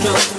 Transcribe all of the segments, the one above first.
strong.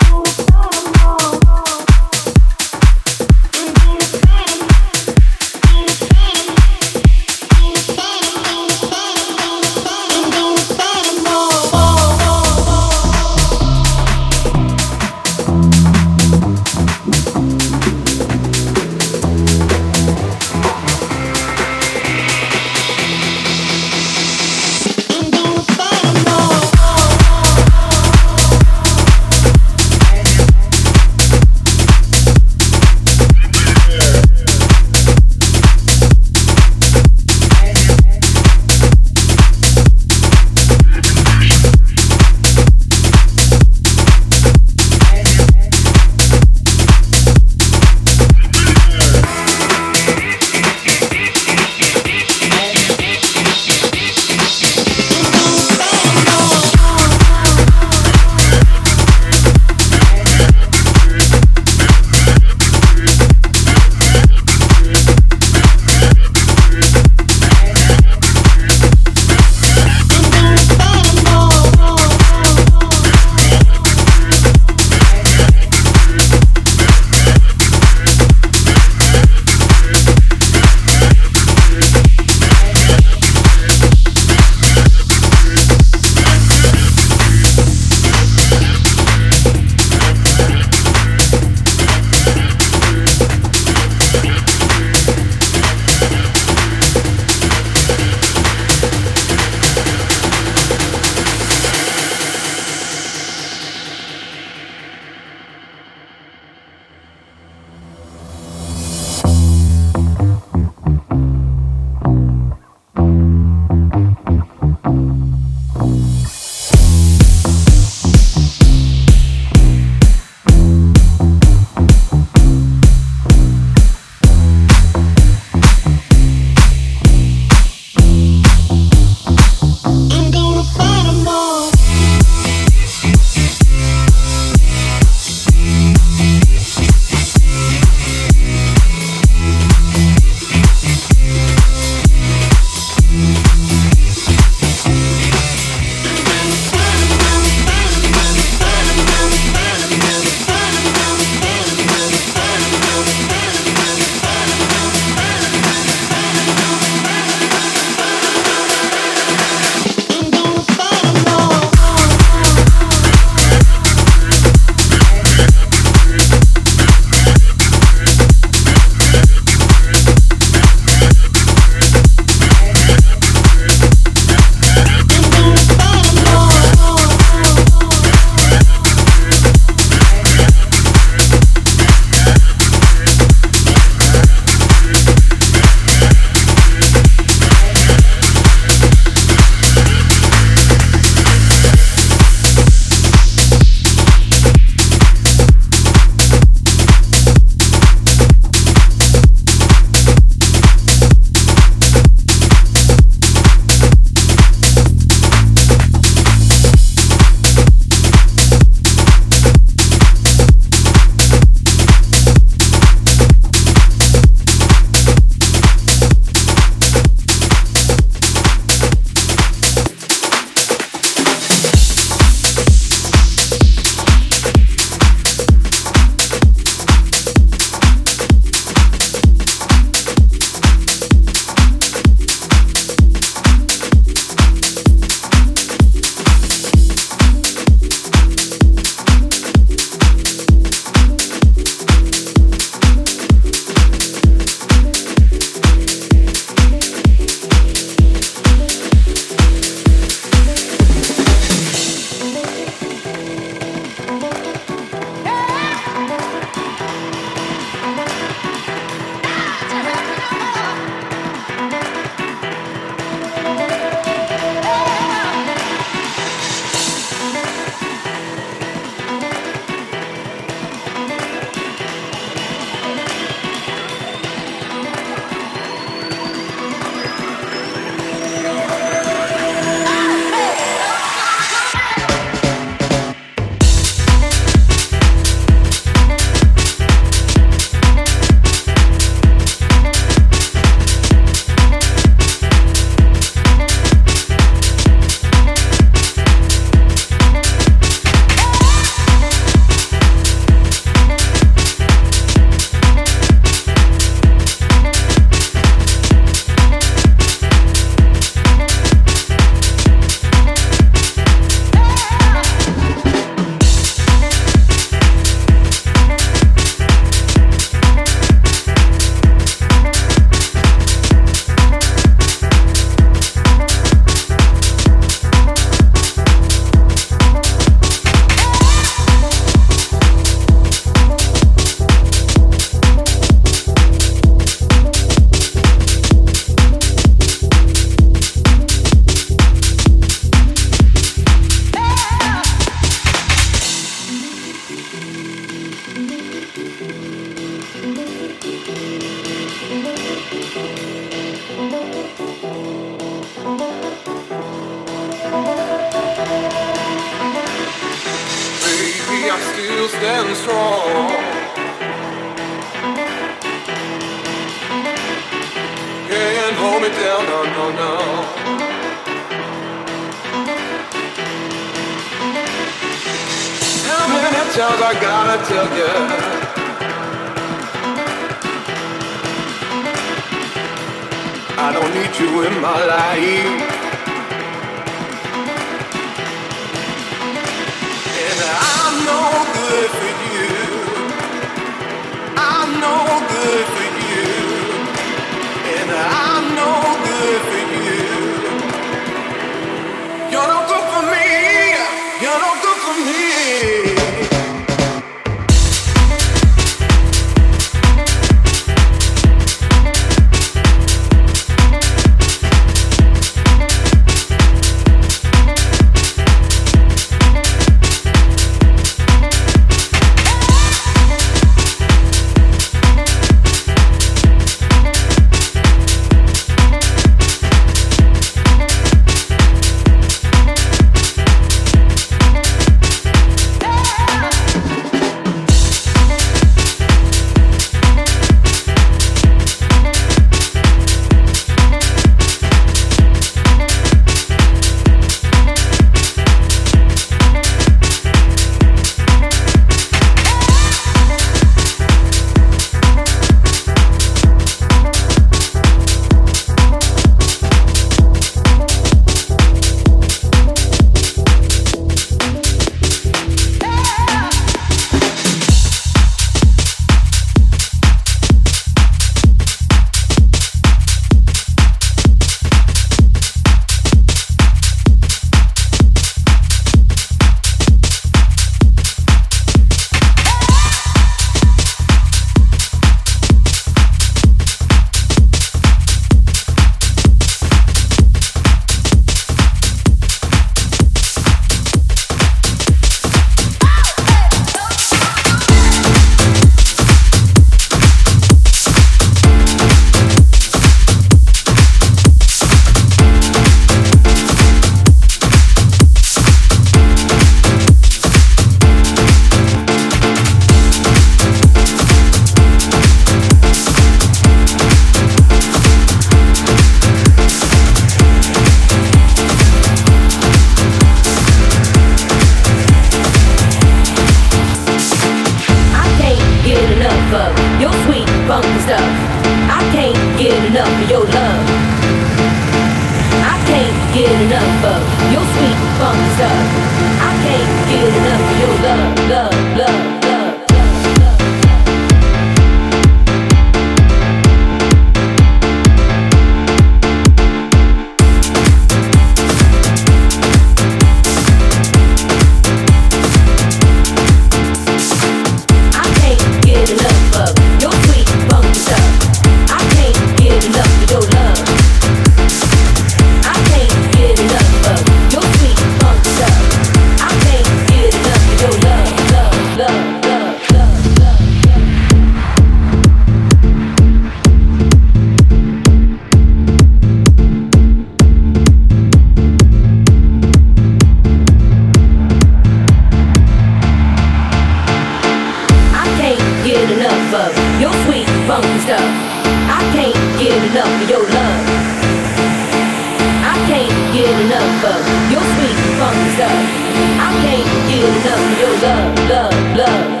Love.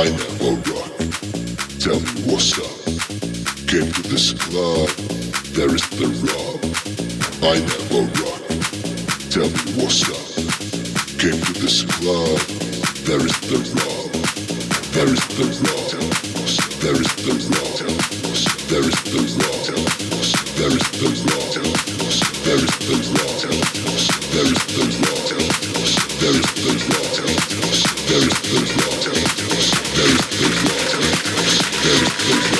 find that low rock. Tell me what's up. Came to this club, there is the rub. I never low rock. Tell me what's up. Came to this club, there is the rub. There is the rub. There is the rub. There is the rub. There is the rub. There is the rub. There is the rub. There is the rub. There is the rub. Very dangerous. Very dangerous.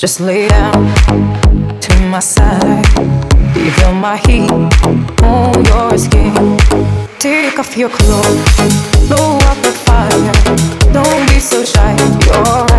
Just lay down to my side. You feel my heat on your skin? Take off your clothes, blow up the fire. Don't be so shy. You're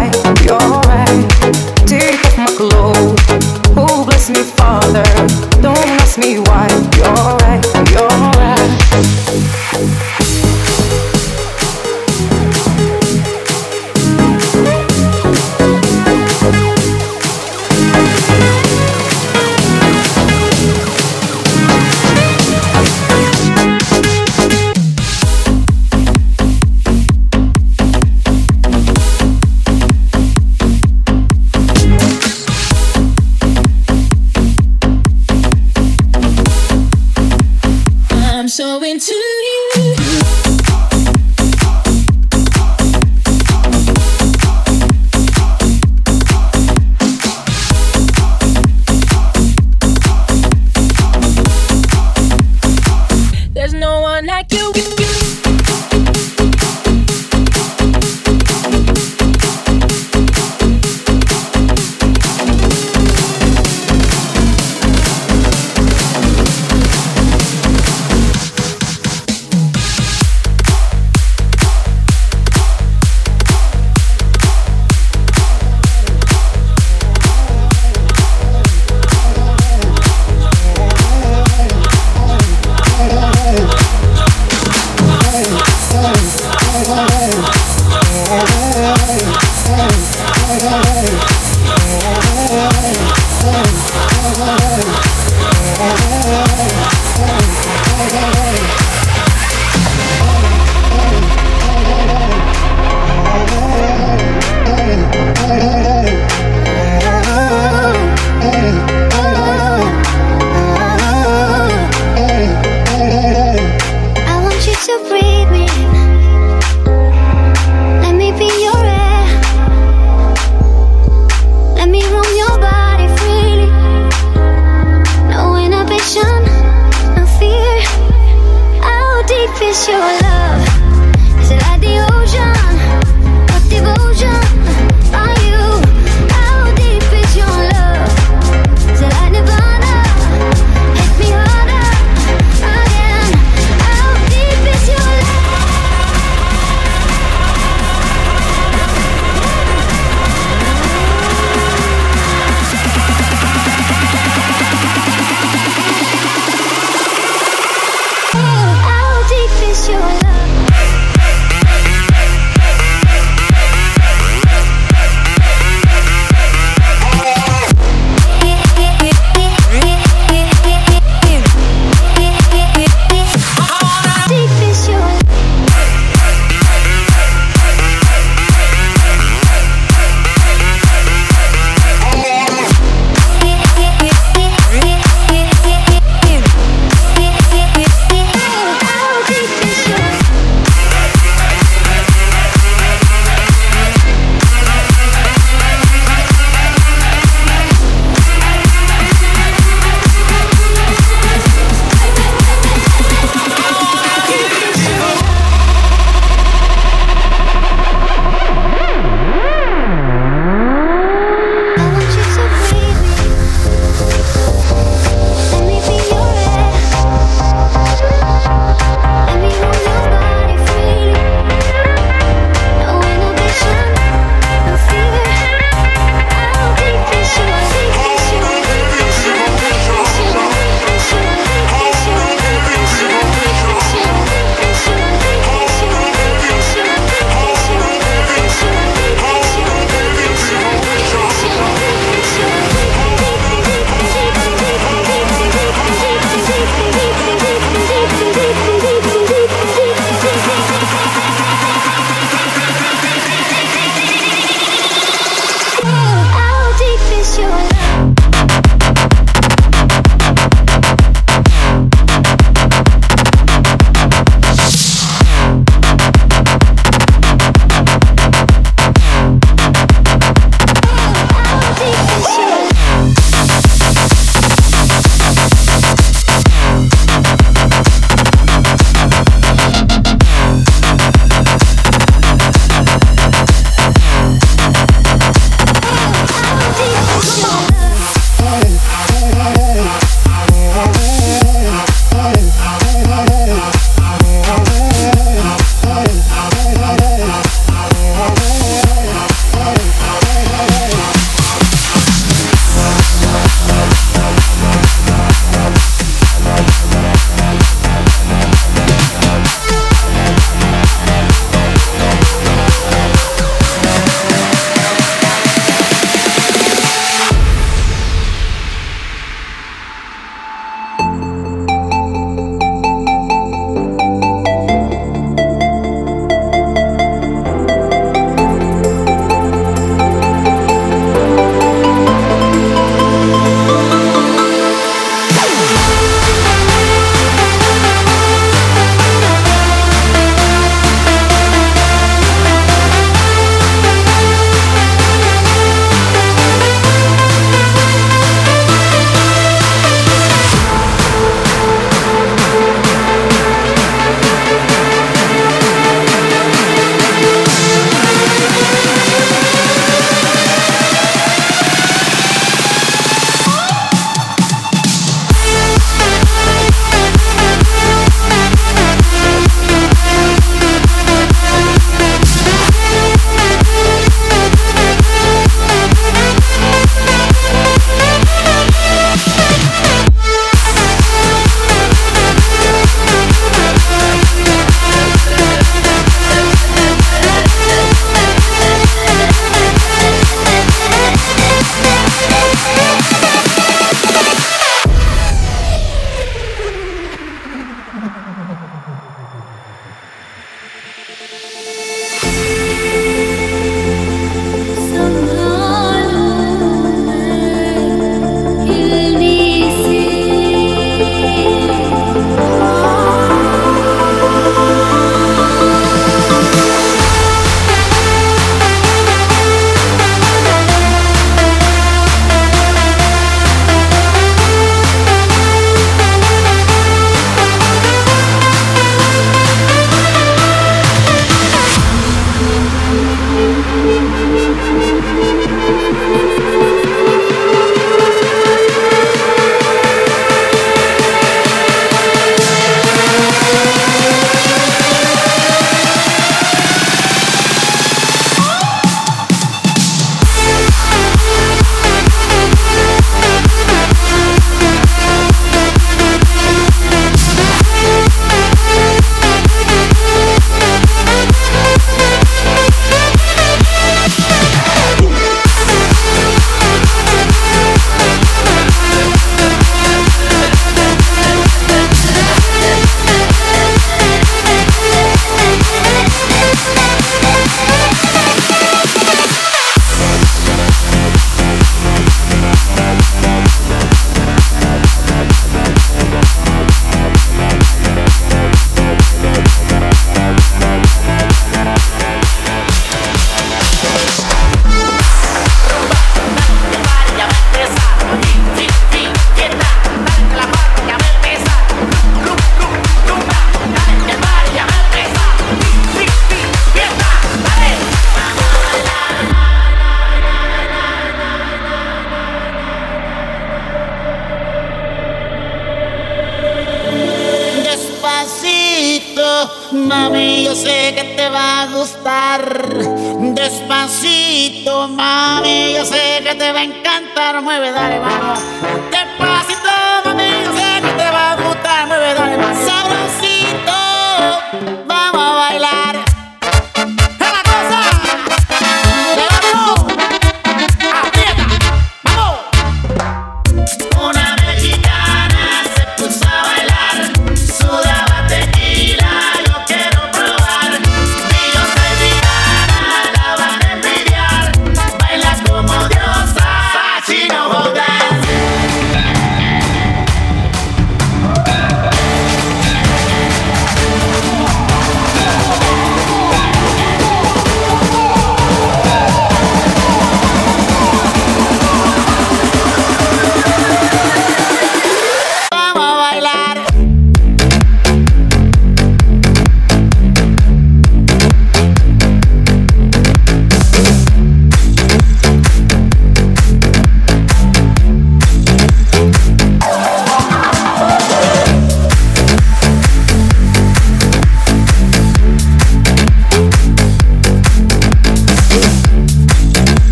so into you.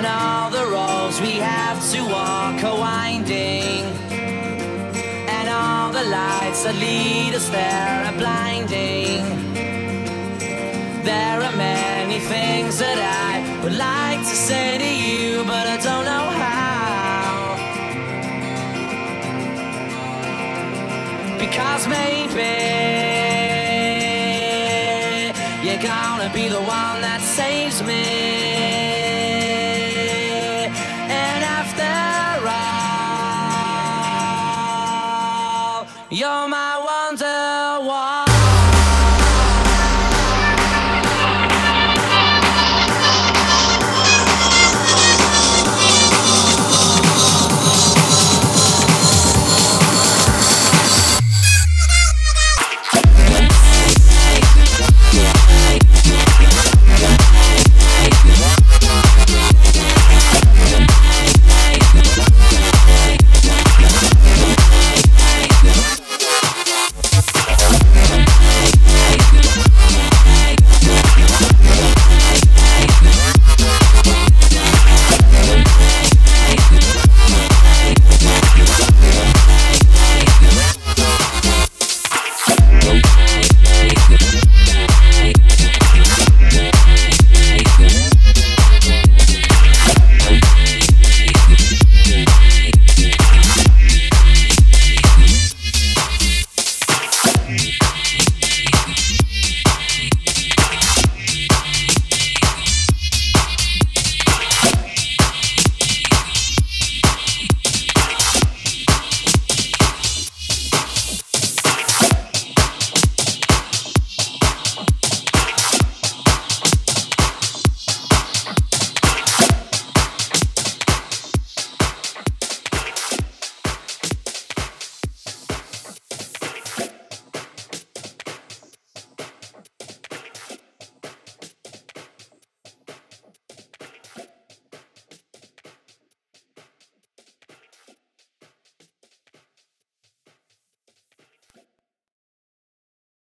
And all the roads we have to walk are winding. And all the lights that lead us there are blinding. There are many things that I would like to say to you, but I don't know how. Because maybe you're gonna be the one.